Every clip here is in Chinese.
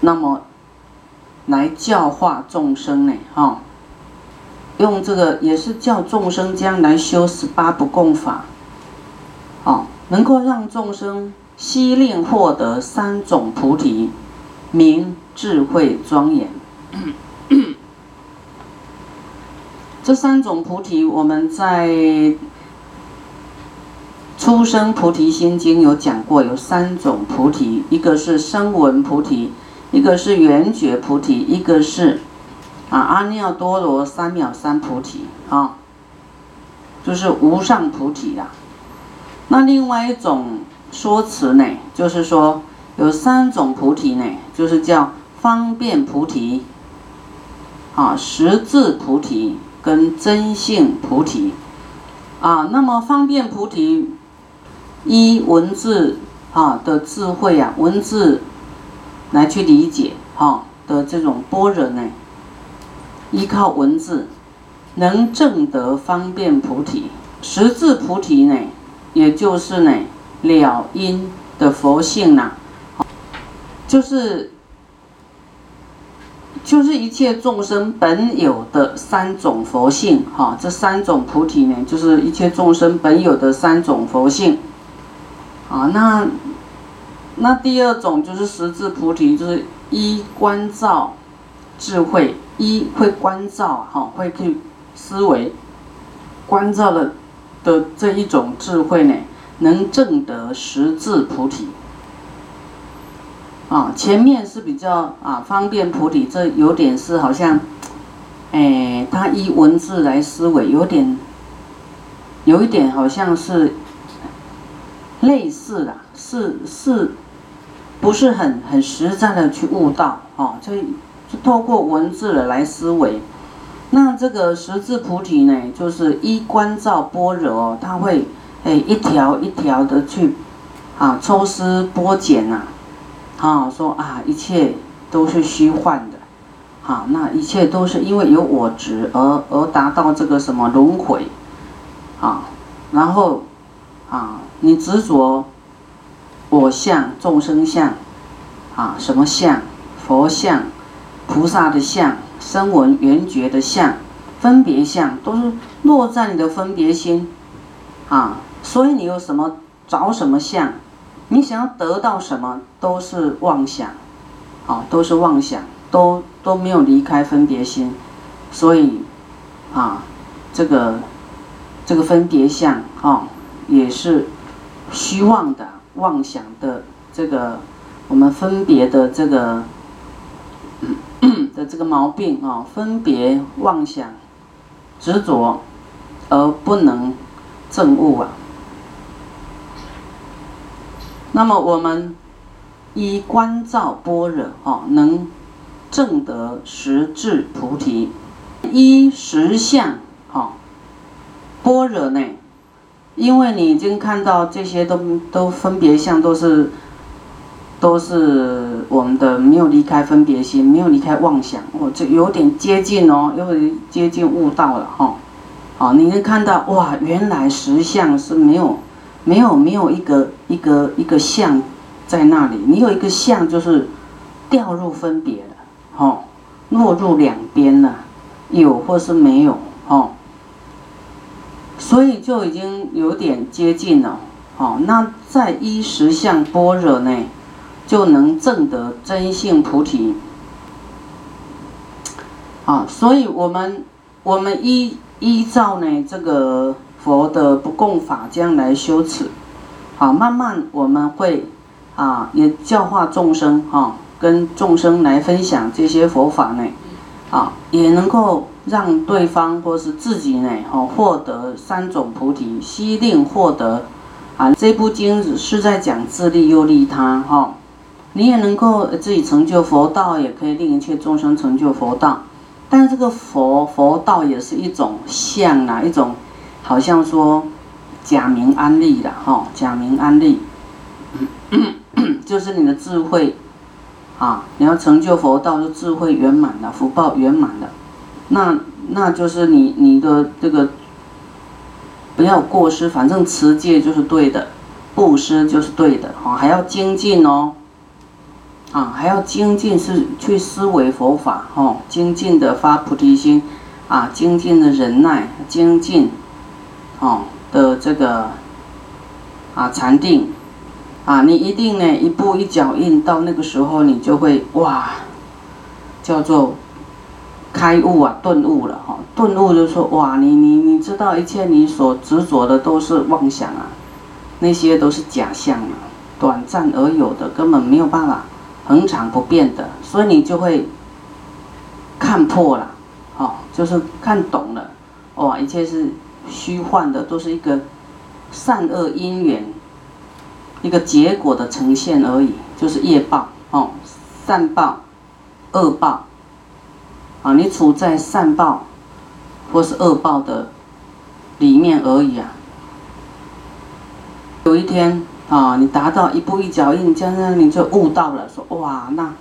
那么来教化众生呢，哈，用这个也是叫众生将来修十八不共法，哦，能够让众生悉令获得三种菩提，明智慧庄严。这三种菩提，我们在《出生菩提心经》有讲过，有三种菩提，一个是声闻菩提，一个是缘觉菩提，一个是啊阿耨多罗三藐三菩提啊，就是无上菩提啦。那另外一种说辞呢，就是说有三种菩提呢，就是叫方便菩提啊，十字菩提。跟真性菩提，啊，那么方便菩提，依文字啊的智慧啊，文字来去理解哈的这种般若呢，依靠文字能证得方便菩提，十字菩提呢，也就是呢了因的佛性呐，就是。就是一切众生本有的三种佛性，哈，这三种菩提呢，就是一切众生本有的三种佛性，啊，那那第二种就是十字菩提，就是一观照智慧，一会观照，哈，会去思维观照的的这一种智慧呢，能证得十字菩提。啊，前面是比较啊方便菩提，这有点是好像，哎，他依文字来思维，有点，有一点好像是类似的，是是，不是很很实在的去悟道，哦，就就透过文字的来思维。那这个十字菩提呢，就是依观照般若，他会诶一条一条的去啊抽丝剥茧呐。啊，说啊，一切都是虚幻的，啊，那一切都是因为有我执而而达到这个什么轮回，啊，然后啊，你执着我相、众生相，啊，什么相？佛相、菩萨的相、声闻缘觉的相、分别相，都是落在你的分别心，啊，所以你有什么找什么相？你想要得到什么都是妄想，啊，都是妄想，都都没有离开分别心，所以，啊，这个这个分别相啊，也是虚妄的妄想的这个我们分别的这个 的这个毛病啊，分别妄想执着而不能证悟啊。那么我们依观照般若哦，能证得实质菩提，依实相哦，般若呢？因为你已经看到这些都都分别相，都是都是我们的没有离开分别心，没有离开妄想，哦，这有点接近哦，有点接近悟道了哈。好，你能看到哇，原来实相是没有。没有没有一个一个一个相在那里，你有一个相就是掉入分别了，哦，落入两边了，有或是没有，哦，所以就已经有点接近了，哦，那在依实相般若呢，就能证得真性菩提，啊，所以我们我们依依照呢这个。佛的不共法将来修持，好，慢慢我们会啊，也教化众生哈，跟众生来分享这些佛法呢，啊，也能够让对方或是自己呢，哦，获得三种菩提，悉令获得啊。这部经是在讲自利又利他哈，你也能够自己成就佛道，也可以令一切众生成就佛道。但这个佛佛道也是一种相啊，一种。好像说假名安利的哈，假名安利，就是你的智慧啊，你要成就佛道，就智慧圆满了，福报圆满了，那那就是你你的这个不要过失，反正持戒就是对的，布施就是对的，哈，还要精进哦，啊，还要精进是去思维佛法，哦，精进的发菩提心，啊，精进的忍耐，精进，哦的这个，啊禅定，啊，你一定呢一步一脚印，到那个时候你就会哇，叫做开悟啊，顿悟了哈，顿悟就说哇，你你你知道一切你所执着的都是妄想啊，那些都是假象啊，短暂而有的，根本没有办法。恒常不变的，所以你就会看破了，哦，就是看懂了，哇，一切是虚幻的，都是一个善恶因缘，一个结果的呈现而已，就是业报，哦，善报、恶报，啊，你处在善报或是恶报的里面而已啊，有一天。啊，你达到一步一脚印，这样你就悟到了。说哇，那，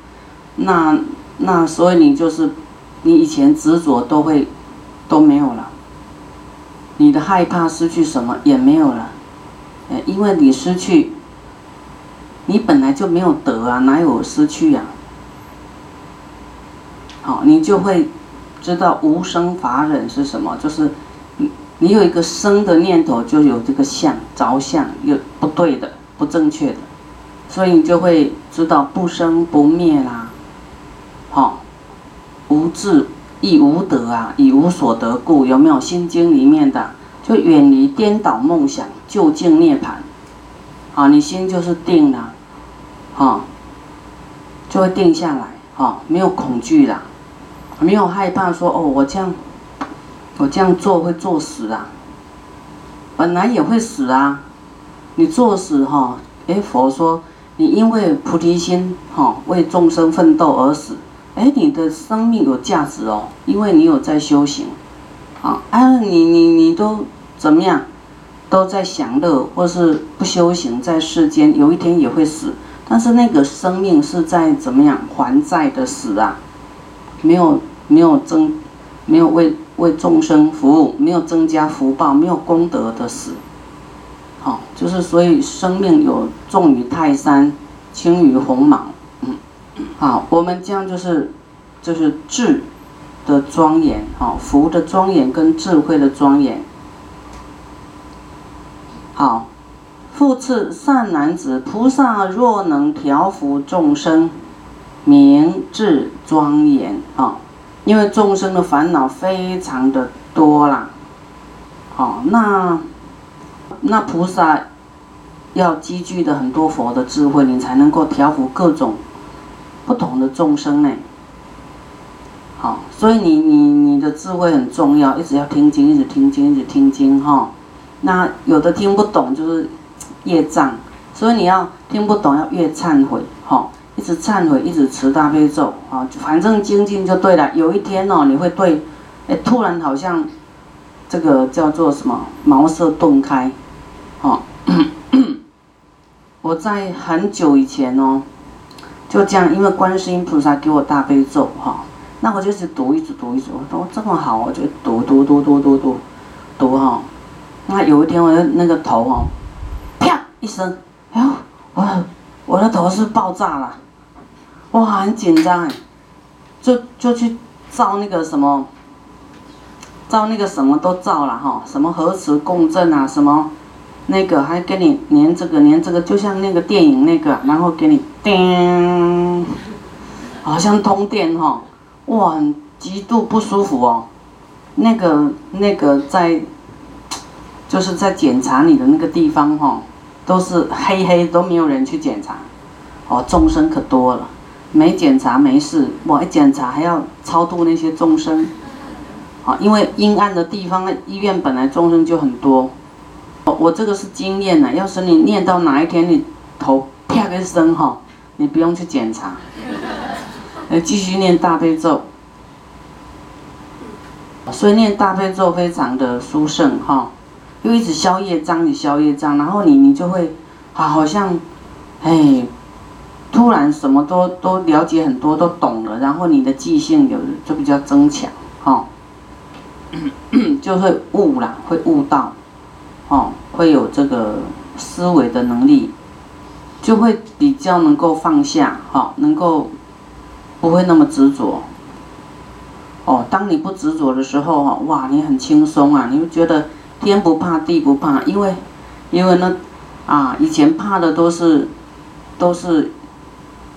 那那，所以你就是，你以前执着都会都没有了，你的害怕失去什么也没有了，因为你失去，你本来就没有得啊，哪有失去呀？好，你就会知道无生法忍是什么，就是。你有一个生的念头，就有这个相着相，有不对的、不正确的，所以你就会知道不生不灭啦，好，无智亦无得啊，以无所得故，有没有《心经》里面的？就远离颠倒梦想，就近涅槃，啊，你心就是定了，啊，就会定下来，啊，没有恐惧了，没有害怕说哦，我这样。我这样做会作死啊，本来也会死啊，你作死哈，哎，佛说你因为菩提心哈，为众生奋斗而死，哎，你的生命有价值哦，因为你有在修行，啊，哎，你你你都怎么样，都在享乐或是不修行，在世间有一天也会死，但是那个生命是在怎么样还债的死啊，没有没有增，没有为。为众生服务，没有增加福报，没有功德的死，好，就是所以生命有重于泰山，轻于鸿毛，嗯，好，我们这样就是，就是智的庄严，好，福的庄严跟智慧的庄严，好，复次善男子，菩萨若能调伏众生，明智庄严，啊。因为众生的烦恼非常的多啦，好，那那菩萨要积聚的很多佛的智慧，你才能够调伏各种不同的众生呢。好，所以你你你的智慧很重要，一直要听经，一直听经，一直听经哈。那有的听不懂就是业障，所以你要听不懂要越忏悔哈。一直忏悔，一直持大悲咒啊，反正精进就对了。有一天哦，你会对，哎，突然好像这个叫做什么茅塞顿开，哦，我在很久以前哦，就这样，因为观世音菩萨给我大悲咒哈，那我就是读，一直读，一直读，这么好，我就读读读读读读读哈。那有一天我的那个头哦，啪一声，哎呦，我我的头是爆炸了。哇，很紧张哎，就就去照那个什么，照那个什么都照了哈，什么核磁共振啊，什么那个还给你连这个连这个，就像那个电影那个，然后给你叮，好像通电哈，哇，极度不舒服哦，那个那个在，就是在检查你的那个地方哈，都是黑黑都没有人去检查，哦，众生可多了。没检查没事，我一检查还要超度那些众生，啊，因为阴暗的地方医院本来众生就很多，我我这个是经验呢。要是你念到哪一天你头啪一声哈，你不用去检查，来继续念大悲咒，所以念大悲咒非常的殊胜哈，又一直消业障，你消业障，然后你你就会啊好像，哎。突然什么都都了解很多，都懂了，然后你的记性有就比较增强，哈，就会悟啦，会悟到，哦，会有这个思维的能力。就会比较能够放下，哈，能够不会那么执着。哦，当你不执着的时候，哈，哇，你很轻松啊，你会觉得天不怕地不怕，因为，因为呢，啊，以前怕的都是，都是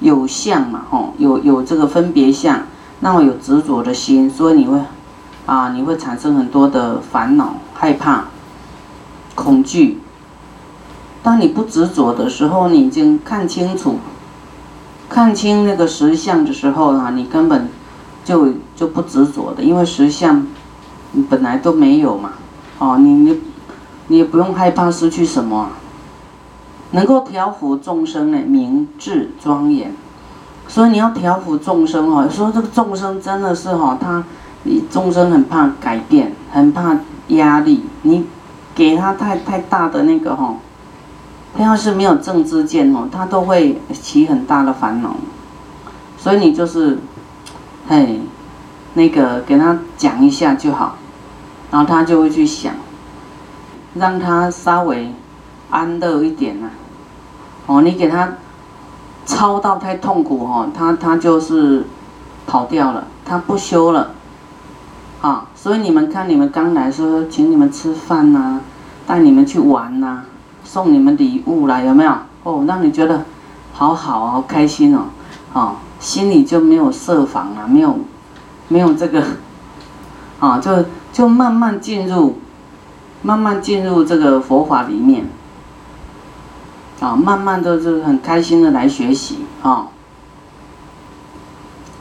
有相嘛，哦，有有这个分别相，那么有执着的心，所以你会，啊，你会产生很多的烦恼、害怕、恐惧。当你不执着的时候，你已经看清楚，看清那个实相的时候啊，你根本。就就不执着的，因为实相，你本来都没有嘛，哦，你你，你也不用害怕失去什么，能够调伏众生呢，明智庄严，所以你要调伏众生哦，说这个众生真的是哈，他，你众生很怕改变，很怕压力，你给他太太大的那个哈，他要是没有正知见哦，他都会起很大的烦恼，所以你就是。嘿，那个给他讲一下就好，然后他就会去想，让他稍微安乐一点呐。哦，你给他操到太痛苦哦，他他就是跑掉了，他不修了。啊，所以你们看，你们刚来说，请你们吃饭呐，带你们去玩呐，送你们礼物啦，有没有？哦，让你觉得好好好开心哦，啊。心里就没有设防啊，没有，没有这个，啊，就就慢慢进入，慢慢进入这个佛法里面，啊，慢慢的就很开心的来学习啊，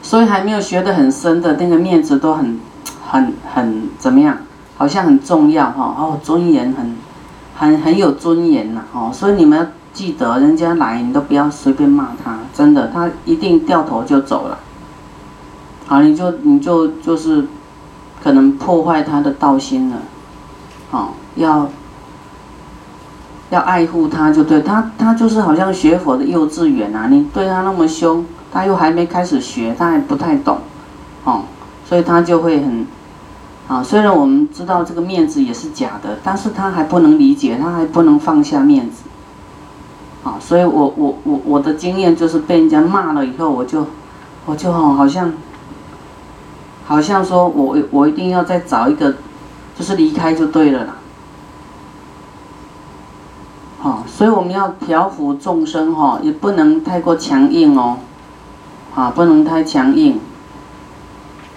所以还没有学得很深的那个面子都很，很很怎么样？好像很重要哈，哦，尊严很，很很有尊严呐，哦，所以你们要。记得人家来，你都不要随便骂他，真的，他一定掉头就走了。好，你就你就就是，可能破坏他的道心了。好，要要爱护他，就对他，他就是好像学佛的幼稚园啊，你对他那么凶，他又还没开始学，他还不太懂，哦，所以他就会很，啊，虽然我们知道这个面子也是假的，但是他还不能理解，他还不能放下面子。啊，所以我我我我的经验就是被人家骂了以后，我就我就好像好像说我我一定要再找一个，就是离开就对了啦。好，所以我们要调伏众生哈，也不能太过强硬哦，啊，不能太强硬。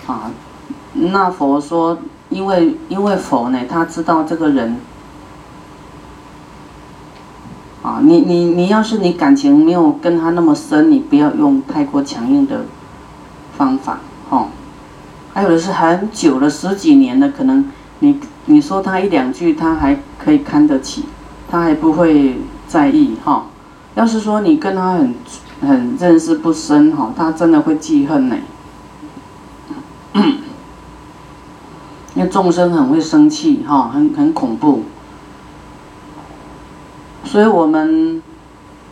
啊，那佛说，因为因为佛呢，他知道这个人。啊，你你你要是你感情没有跟他那么深，你不要用太过强硬的方法，哦。还有的是很久了十几年了，可能你你说他一两句，他还可以看得起，他还不会在意，哈。要是说你跟他很很认识不深，哈，他真的会记恨呢。因为众生很会生气，哈，很很恐怖。所以我们，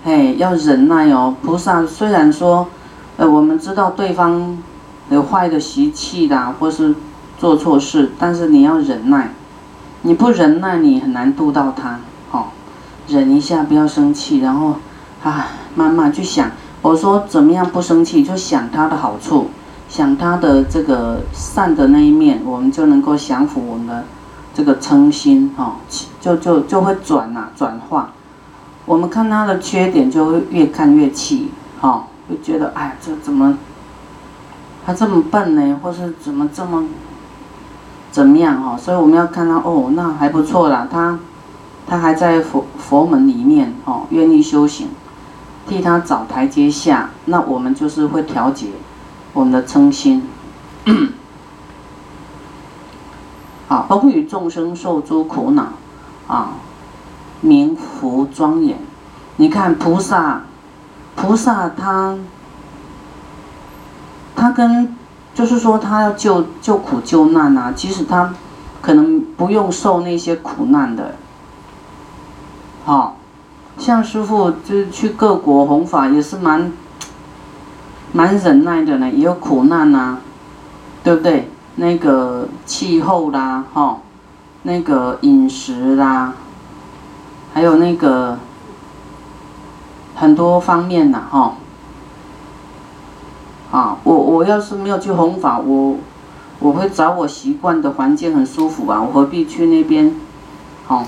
嘿，要忍耐哦。菩萨虽然说，呃，我们知道对方有坏的习气啦，或是做错事，但是你要忍耐。你不忍耐，你很难度到他。忍一下，不要生气，然后，啊，慢慢去想。我说怎么样不生气，就想他的好处，想他的这个善的那一面，我们就能够降服我们的这个嗔心，哦，就就就会转呐，转化。我们看他的缺点，就会越看越气，哈，就觉得哎，这怎么他这么笨呢？或是怎么这么怎么样？哈，所以我们要看他哦，那还不错啦，他他还在佛佛门里面，哦，愿意修行，替他找台阶下，那我们就是会调节我们的嗔心，啊，不与众生受诸苦恼，啊。名福庄严，你看菩萨，菩萨他，他跟，就是说他要救救苦救难啊，其实他可能不用受那些苦难的，哦，像师傅就是去各国弘法也是蛮，蛮忍耐的呢，也有苦难呐，对不对？那个气候啦，哈，那个饮食啦。还有那个很多方面呐，哈。啊，我我要是没有去弘法，我我会找我习惯的环境很舒服啊，我何必去那边，好，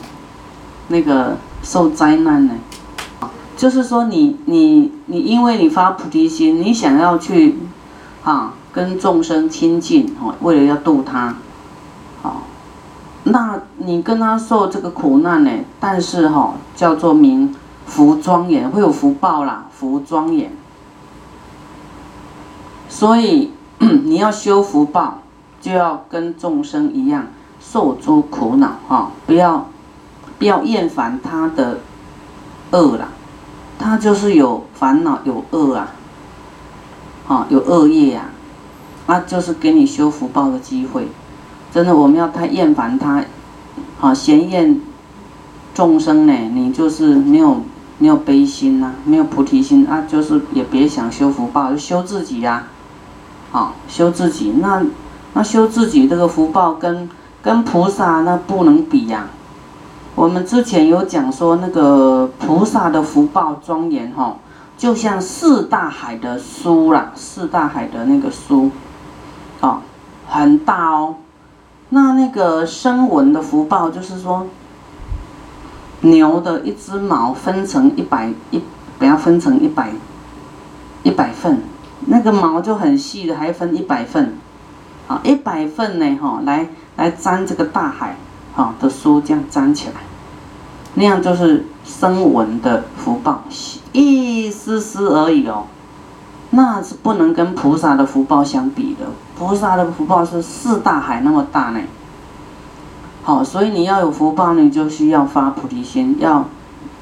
那个受灾难呢？就是说你你你，因为你发菩提心，你想要去，啊，跟众生亲近，哦，为了要度他，好，那你跟他受这个苦难呢？但是哈，叫做名福庄严，会有福报啦，福庄严。所以 你要修福报，就要跟众生一样受诸苦恼哈，不要不要厌烦他的恶啦，他就是有烦恼有恶啊，啊有恶业啊，那就是给你修福报的机会。真的，我们要太厌烦他，啊嫌厌众生呢，你就是没有没有悲心呐，没有菩提心啊，就是也别想修福报，就修自己呀。啊，修自己，那那修自己这个福报跟跟菩萨那不能比呀。我们之前有讲说，那个菩萨的福报庄严哈，就像四大海的书啦，四大海的那个书，啊，很大哦。那那个声闻的福报就是说，牛的一只毛分成一百一，不要分成一百一百份。那个毛就很细的，还分一百份，啊，一百份呢，哈，来来粘这个大海，好的书这样粘起来，那样就是声闻的福报，一丝丝而已哦，那是不能跟菩萨的福报相比的，菩萨的福报是四大海那么大呢，好，所以你要有福报，你就需要发菩提心，要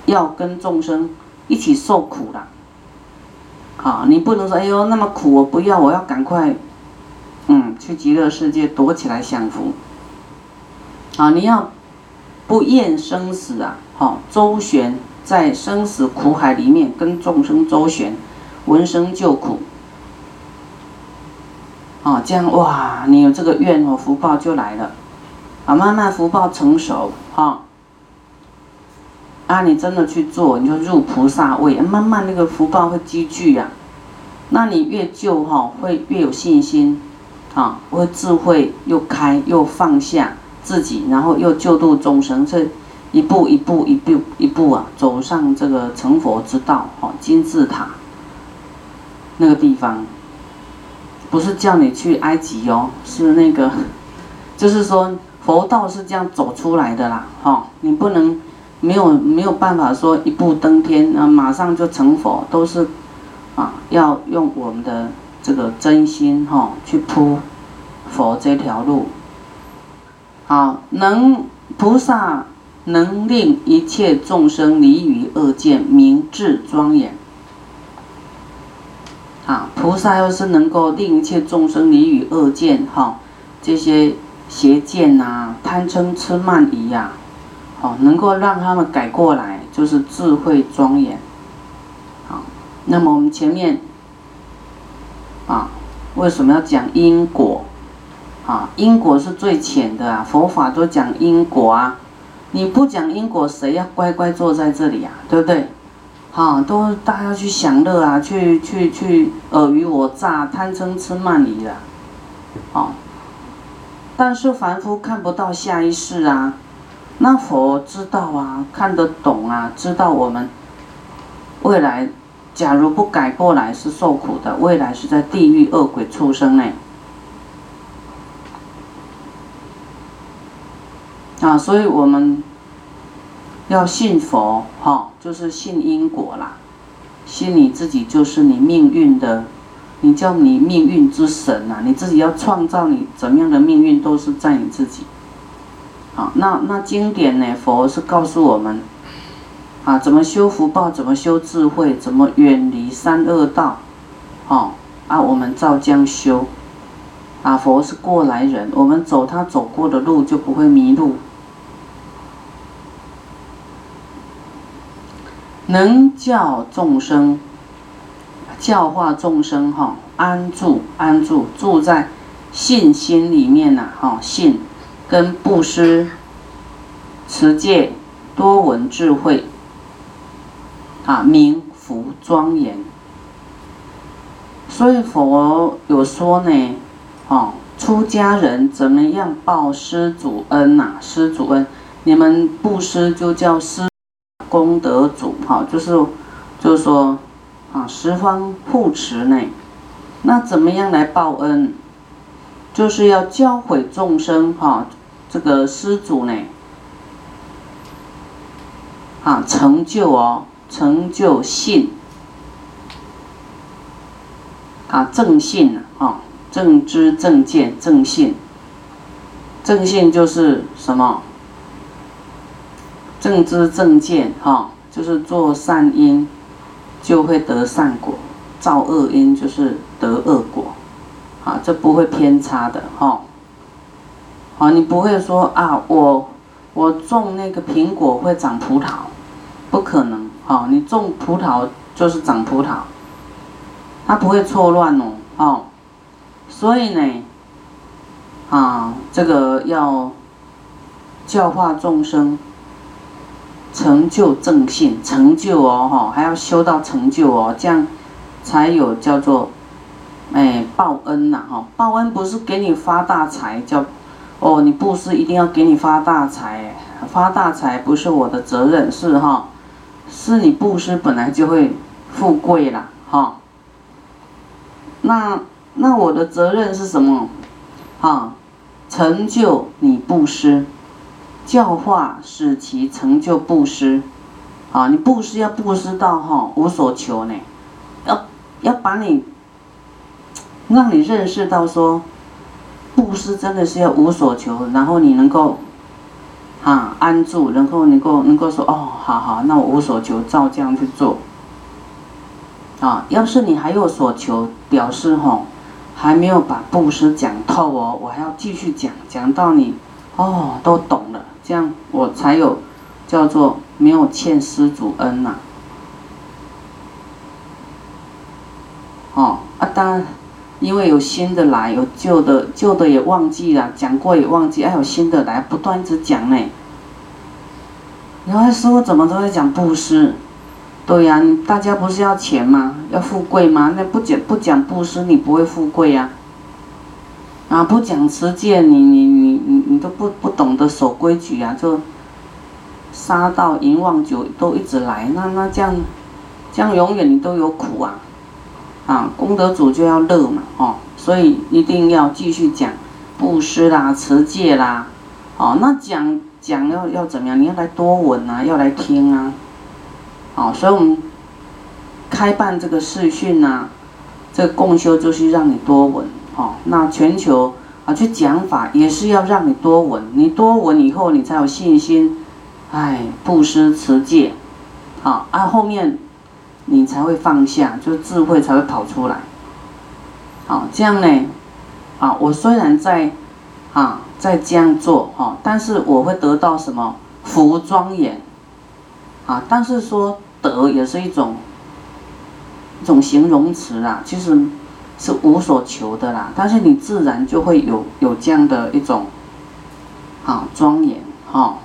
要跟众生一起受苦的。好，你不能说，哎呦，那么苦，我不要，我要赶快，嗯，去极乐世界躲起来享福。啊，你要不厌生死啊，好，周旋在生死苦海里面，跟众生周旋，闻声救苦。啊，这样哇，你有这个愿哦，福报就来了。啊，慢慢福报成熟，哈。啊，你真的去做，你就入菩萨位，慢慢那个福报会积聚呀。那你越救哈，会越有信心，啊，会智慧又开又放下自己，然后又救度众生，这一步一步一步一步啊，走上这个成佛之道，哈，金字塔那个地方，不是叫你去埃及哦，是那个，就是说佛道是这样走出来的啦，哈，你不能。没有没有办法说一步登天啊，马上就成佛，都是啊，要用我们的这个真心哈去铺佛这条路。好，能菩萨能令一切众生离于恶见，明智庄严。啊，菩萨要是能够令一切众生离于恶见哈，这些邪见呐、贪嗔痴慢疑呀。哦，能够让他们改过来，就是智慧庄严。好，那么我们前面啊，为什么要讲因果？啊，因果是最浅的啊，佛法都讲因果啊。你不讲因果，谁要乖乖坐在这里啊？对不对？好，都大家去享乐啊，去去去尔虞我诈、贪嗔痴慢疑了。好，但是凡夫看不到下一世啊。那佛知道啊，看得懂啊，知道我们未来假如不改过来是受苦的，未来是在地狱恶鬼畜生呢。啊，所以我们要信佛，哈，就是信因果啦，信你自己就是你命运的，你叫你命运之神呐，你自己要创造你怎么样的命运都是在你自己。好，那那经典呢？佛是告诉我们，啊，怎么修福报，怎么修智慧，怎么远离三恶道，哦，啊，我们照将修，啊，佛是过来人，我们走他走过的路就不会迷路，能教众生，教化众生，哈，安住安住住在信心里面呐，哈，信。跟布施、持戒、多闻智慧，啊，明福庄严。所以佛有说呢，哦，出家人怎么样报施主恩呐？施主恩，你们布施就叫施功德主，哈，就是就是说，啊，十方护持呢。那怎么样来报恩？就是要教诲众生，哈，这个施主呢，啊，成就哦，成就信。啊，正信啊，正知正见正信，正信就是什么？正知正见哈，就是做善因就会得善果，造恶因就是得恶果，啊，这不会偏差的哈。好，你不会说啊，我我种那个苹果会长葡萄，不可能哈，你种葡萄就是长葡萄。它不会错乱哦，哦，所以呢，啊，这个要教化众生，成就正信，成就哦，哈，还要修到成就哦，这样才有叫做，哎，报恩呐，哈，报恩不是给你发大财，叫，哦，你布施一定要给你发大财，发大财不是我的责任，是哈，是你布施本来就会富贵了，哈。那那我的责任是什么？啊，成就你布施，教化使其成就布施，啊，你布施要布施到哈无所求呢，要要把你，让你认识到说，布施真的是要无所求，然后你能够，啊安住，然后能够能够说哦，好好，那我无所求，照这样去做。啊，要是你还有所求，表示吼，还没有把布施讲透哦，我还要继续讲，讲到你，哦，都懂了，这样我才有叫做没有欠施主恩呐。哦，啊，当，因为有新的来，有旧的，旧的也忘记了，讲过也忘记，还有新的来，不断一直讲呢。然后师傅怎么都在讲布施？对呀，大家不是要钱吗？要富贵吗？那不讲不讲布施，你不会富贵呀。啊，不讲持戒，你你你都不不懂得守规矩啊，就杀到淫妄酒都一直来，那那这样，这样永远你都有苦啊。啊，功德主就要乐嘛，哦，所以一定要继续讲布施啦、持戒啦，哦，那讲讲要要怎么样？你要来多闻啊，要来听啊。好，所以我们开办这个视讯呐，这个共修就是让你多闻，哦，那全球啊去讲法也是要让你多闻，你多闻以后你才有信心，哎，布施持戒，好，啊后面你才会放下，就智慧才会跑出来，好，这样呢，啊，我虽然在啊在这样做，哈，但是我会得到什么福庄严。啊，但是说德也是一种一种形容词啊，其实是无所求的啦。但是你自然就会有有这样的一种啊庄严哈。